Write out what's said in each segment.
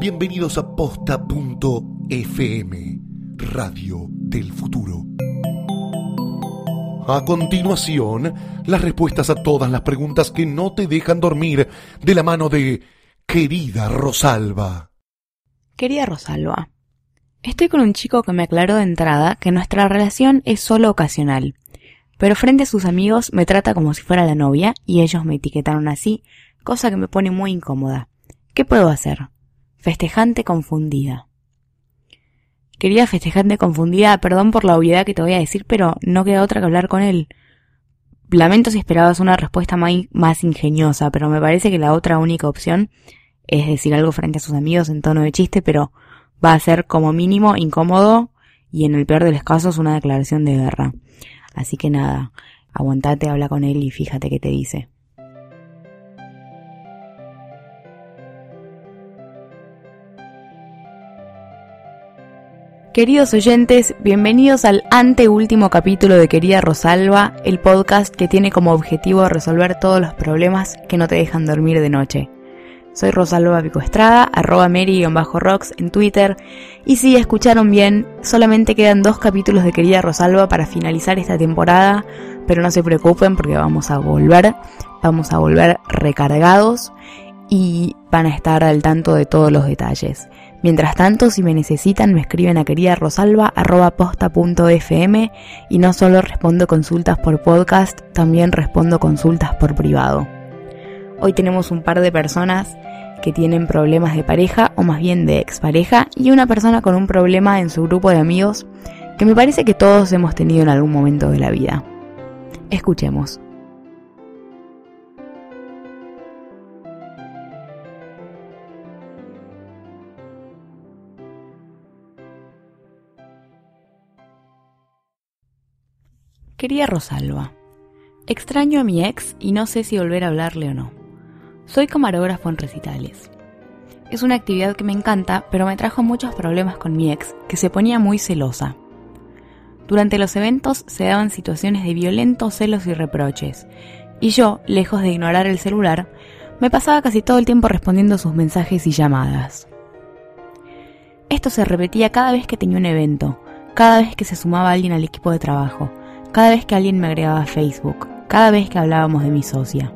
Bienvenidos a posta.fm, Radio del Futuro. A continuación, las respuestas a todas las preguntas que no te dejan dormir de la mano de querida Rosalba. Querida Rosalba, estoy con un chico que me aclaró de entrada que nuestra relación es solo ocasional, pero frente a sus amigos me trata como si fuera la novia y ellos me etiquetaron así, cosa que me pone muy incómoda. ¿Qué puedo hacer? Festejante confundida. Querida festejante confundida, perdón por la obviedad que te voy a decir, pero no queda otra que hablar con él. Lamento si esperabas una respuesta más ingeniosa, pero me parece que la otra única opción es decir algo frente a sus amigos en tono de chiste, pero va a ser como mínimo incómodo y en el peor de los casos una declaración de guerra. Así que nada, aguantate, habla con él y fíjate qué te dice. Queridos oyentes, bienvenidos al anteúltimo capítulo de Querida Rosalba, el podcast que tiene como objetivo resolver todos los problemas que no te dejan dormir de noche. Soy Rosalba Pico Estrada, arroba Mary-Rocks en Twitter. Y si escucharon bien, solamente quedan dos capítulos de Querida Rosalba para finalizar esta temporada, pero no se preocupen porque vamos a volver, vamos a volver recargados y van a estar al tanto de todos los detalles. Mientras tanto, si me necesitan, me escriben a querida rosalba posta.fm y no solo respondo consultas por podcast, también respondo consultas por privado. Hoy tenemos un par de personas que tienen problemas de pareja o más bien de expareja y una persona con un problema en su grupo de amigos que me parece que todos hemos tenido en algún momento de la vida. Escuchemos. Quería Rosalba. Extraño a mi ex y no sé si volver a hablarle o no. Soy camarógrafo en recitales. Es una actividad que me encanta, pero me trajo muchos problemas con mi ex, que se ponía muy celosa. Durante los eventos se daban situaciones de violentos celos y reproches, y yo, lejos de ignorar el celular, me pasaba casi todo el tiempo respondiendo sus mensajes y llamadas. Esto se repetía cada vez que tenía un evento, cada vez que se sumaba alguien al equipo de trabajo, cada vez que alguien me agregaba a Facebook, cada vez que hablábamos de mi socia.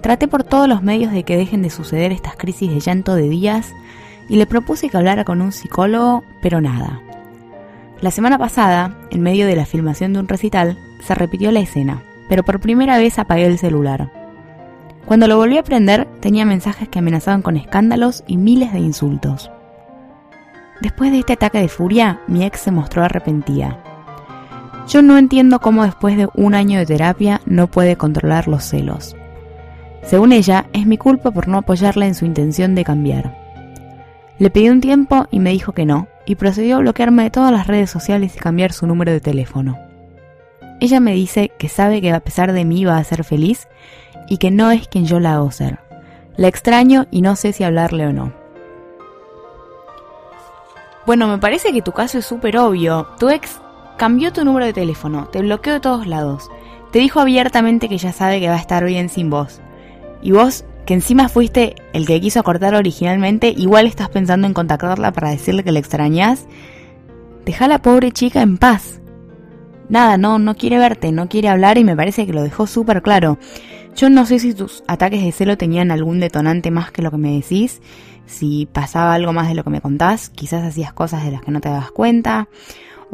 Traté por todos los medios de que dejen de suceder estas crisis de llanto de días y le propuse que hablara con un psicólogo, pero nada. La semana pasada, en medio de la filmación de un recital, se repitió la escena, pero por primera vez apagué el celular. Cuando lo volví a prender, tenía mensajes que amenazaban con escándalos y miles de insultos. Después de este ataque de furia, mi ex se mostró arrepentida yo no entiendo cómo después de un año de terapia no puede controlar los celos. Según ella, es mi culpa por no apoyarla en su intención de cambiar. Le pedí un tiempo y me dijo que no, y procedió a bloquearme de todas las redes sociales y cambiar su número de teléfono. Ella me dice que sabe que a pesar de mí va a ser feliz y que no es quien yo la hago ser. La extraño y no sé si hablarle o no. Bueno, me parece que tu caso es súper obvio. Tu ex Cambió tu número de teléfono, te bloqueó de todos lados. Te dijo abiertamente que ya sabe que va a estar bien sin vos. Y vos, que encima fuiste el que quiso cortar originalmente, igual estás pensando en contactarla para decirle que la extrañas. Deja a la pobre chica en paz. Nada, no, no quiere verte, no quiere hablar y me parece que lo dejó súper claro. Yo no sé si tus ataques de celo tenían algún detonante más que lo que me decís, si pasaba algo más de lo que me contás, quizás hacías cosas de las que no te das cuenta,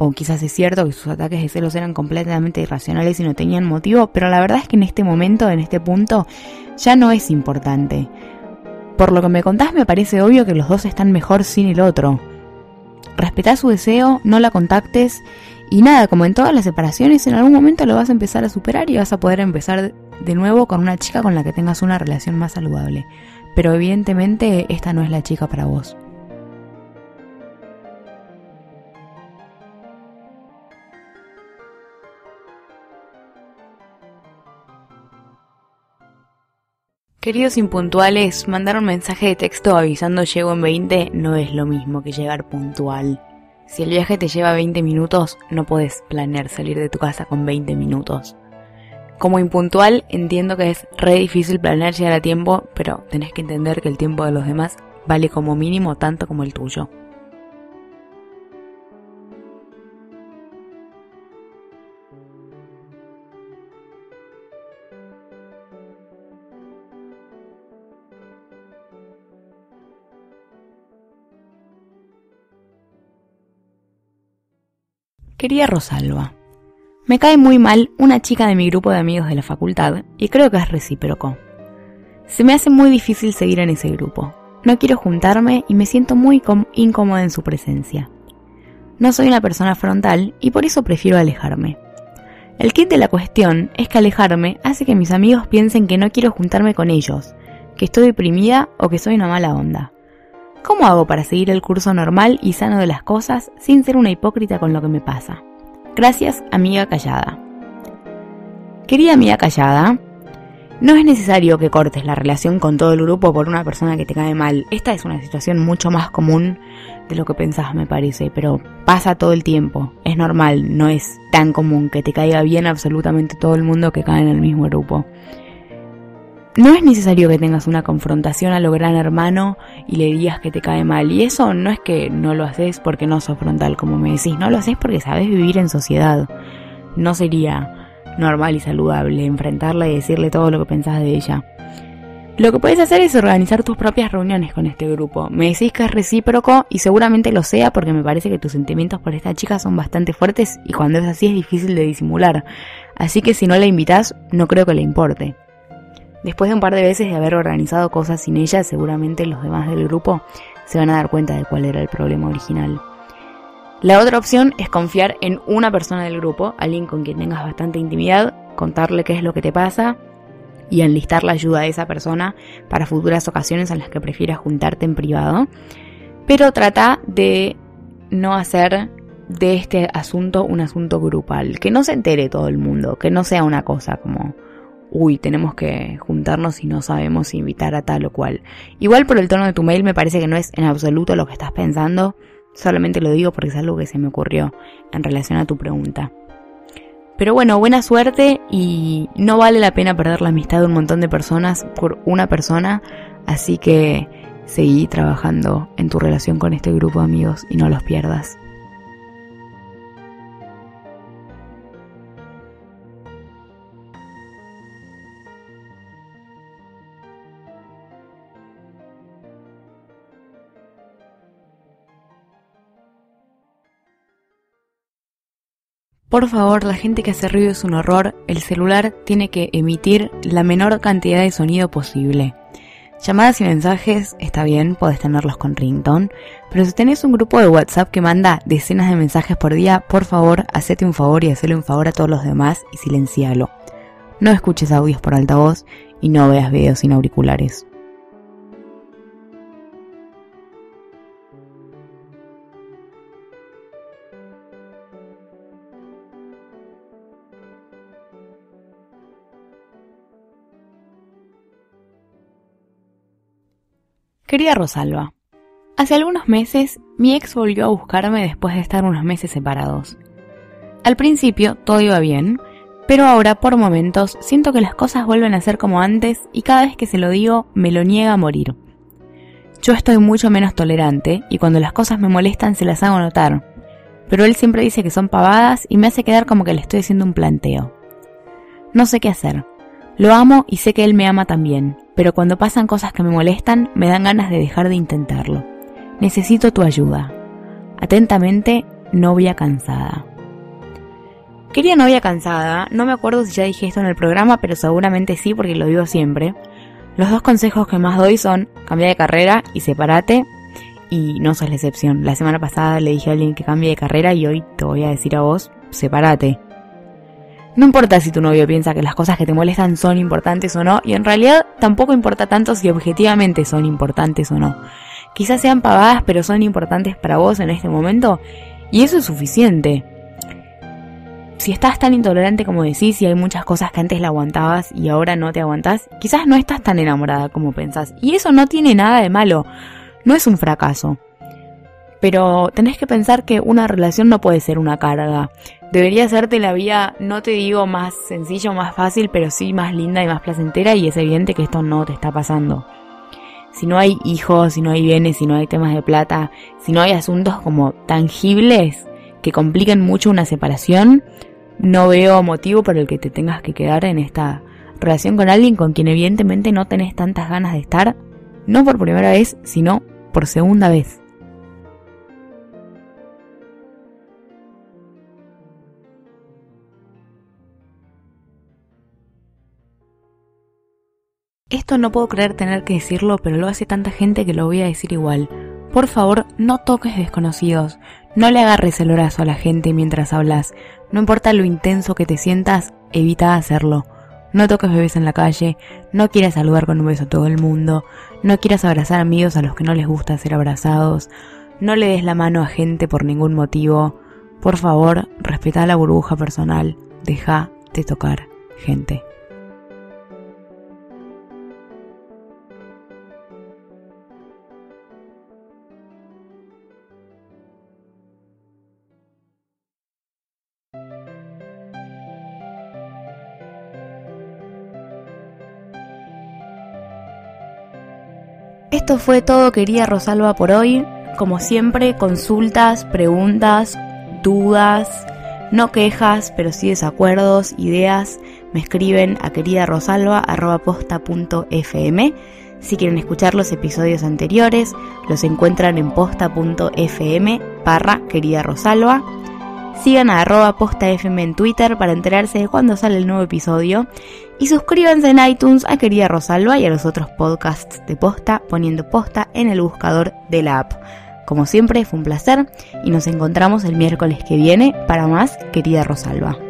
o quizás es cierto que sus ataques de celos eran completamente irracionales y no tenían motivo, pero la verdad es que en este momento, en este punto, ya no es importante. Por lo que me contás me parece obvio que los dos están mejor sin el otro. Respetá su deseo, no la contactes y nada, como en todas las separaciones, en algún momento lo vas a empezar a superar y vas a poder empezar de nuevo con una chica con la que tengas una relación más saludable. Pero evidentemente esta no es la chica para vos. Queridos impuntuales, mandar un mensaje de texto avisando llego en 20 no es lo mismo que llegar puntual. Si el viaje te lleva 20 minutos, no puedes planear salir de tu casa con 20 minutos. Como impuntual, entiendo que es re difícil planear llegar a tiempo, pero tenés que entender que el tiempo de los demás vale como mínimo tanto como el tuyo. Quería Rosalba. Me cae muy mal una chica de mi grupo de amigos de la facultad y creo que es recíproco. Se me hace muy difícil seguir en ese grupo. No quiero juntarme y me siento muy incómoda en su presencia. No soy una persona frontal y por eso prefiero alejarme. El kit de la cuestión es que alejarme hace que mis amigos piensen que no quiero juntarme con ellos, que estoy deprimida o que soy una mala onda. ¿Cómo hago para seguir el curso normal y sano de las cosas sin ser una hipócrita con lo que me pasa? Gracias, amiga callada. Querida amiga callada, no es necesario que cortes la relación con todo el grupo por una persona que te cae mal. Esta es una situación mucho más común de lo que pensás, me parece, pero pasa todo el tiempo. Es normal, no es tan común que te caiga bien absolutamente todo el mundo que cae en el mismo grupo. No es necesario que tengas una confrontación a lo gran hermano y le digas que te cae mal. Y eso no es que no lo haces porque no sos frontal, como me decís. No lo haces porque sabes vivir en sociedad. No sería normal y saludable enfrentarla y decirle todo lo que pensás de ella. Lo que puedes hacer es organizar tus propias reuniones con este grupo. Me decís que es recíproco y seguramente lo sea porque me parece que tus sentimientos por esta chica son bastante fuertes y cuando es así es difícil de disimular. Así que si no la invitas, no creo que le importe. Después de un par de veces de haber organizado cosas sin ella, seguramente los demás del grupo se van a dar cuenta de cuál era el problema original. La otra opción es confiar en una persona del grupo, alguien con quien tengas bastante intimidad, contarle qué es lo que te pasa y enlistar la ayuda de esa persona para futuras ocasiones en las que prefieras juntarte en privado. Pero trata de no hacer de este asunto un asunto grupal, que no se entere todo el mundo, que no sea una cosa como uy, tenemos que juntarnos y no sabemos invitar a tal o cual. Igual por el tono de tu mail me parece que no es en absoluto lo que estás pensando, solamente lo digo porque es algo que se me ocurrió en relación a tu pregunta. Pero bueno, buena suerte y no vale la pena perder la amistad de un montón de personas por una persona, así que seguí trabajando en tu relación con este grupo de amigos y no los pierdas. Por favor, la gente que hace ruido es un horror, el celular tiene que emitir la menor cantidad de sonido posible. Llamadas y mensajes, está bien, podés tenerlos con ringtone, pero si tenés un grupo de WhatsApp que manda decenas de mensajes por día, por favor, hacete un favor y hacele un favor a todos los demás y silencialo. No escuches audios por altavoz y no veas videos sin auriculares. Querida Rosalba, hace algunos meses mi ex volvió a buscarme después de estar unos meses separados. Al principio todo iba bien, pero ahora por momentos siento que las cosas vuelven a ser como antes y cada vez que se lo digo me lo niega a morir. Yo estoy mucho menos tolerante y cuando las cosas me molestan se las hago notar, pero él siempre dice que son pavadas y me hace quedar como que le estoy haciendo un planteo. No sé qué hacer. Lo amo y sé que él me ama también, pero cuando pasan cosas que me molestan me dan ganas de dejar de intentarlo. Necesito tu ayuda. Atentamente, novia cansada. Quería novia cansada, no me acuerdo si ya dije esto en el programa, pero seguramente sí porque lo digo siempre. Los dos consejos que más doy son cambia de carrera y sepárate. Y no sos la excepción. La semana pasada le dije a alguien que cambie de carrera y hoy te voy a decir a vos, sepárate. No importa si tu novio piensa que las cosas que te molestan son importantes o no, y en realidad tampoco importa tanto si objetivamente son importantes o no. Quizás sean pavadas, pero son importantes para vos en este momento, y eso es suficiente. Si estás tan intolerante como decís y hay muchas cosas que antes la aguantabas y ahora no te aguantás, quizás no estás tan enamorada como pensás. Y eso no tiene nada de malo, no es un fracaso. Pero tenés que pensar que una relación no puede ser una carga. Debería hacerte la vida, no te digo más sencilla o más fácil, pero sí más linda y más placentera y es evidente que esto no te está pasando. Si no hay hijos, si no hay bienes, si no hay temas de plata, si no hay asuntos como tangibles que compliquen mucho una separación, no veo motivo por el que te tengas que quedar en esta relación con alguien con quien evidentemente no tenés tantas ganas de estar, no por primera vez, sino por segunda vez. Esto no puedo creer tener que decirlo, pero lo hace tanta gente que lo voy a decir igual. Por favor, no toques desconocidos. No le agarres el brazo a la gente mientras hablas. No importa lo intenso que te sientas, evita hacerlo. No toques bebés en la calle, no quieras saludar con un beso a todo el mundo, no quieras abrazar amigos a los que no les gusta ser abrazados, no le des la mano a gente por ningún motivo. Por favor, respeta la burbuja personal, deja de tocar gente. Esto fue todo, querida Rosalba, por hoy. Como siempre, consultas, preguntas, dudas, no quejas, pero sí desacuerdos, ideas, me escriben a queridarosalba.posta.fm. Si quieren escuchar los episodios anteriores, los encuentran en posta.fm barra querida Rosalba. Sigan a arroba postafm en Twitter para enterarse de cuándo sale el nuevo episodio. Y suscríbanse en iTunes a Querida Rosalba y a los otros podcasts de Posta poniendo Posta en el buscador de la app. Como siempre, fue un placer y nos encontramos el miércoles que viene para más Querida Rosalba.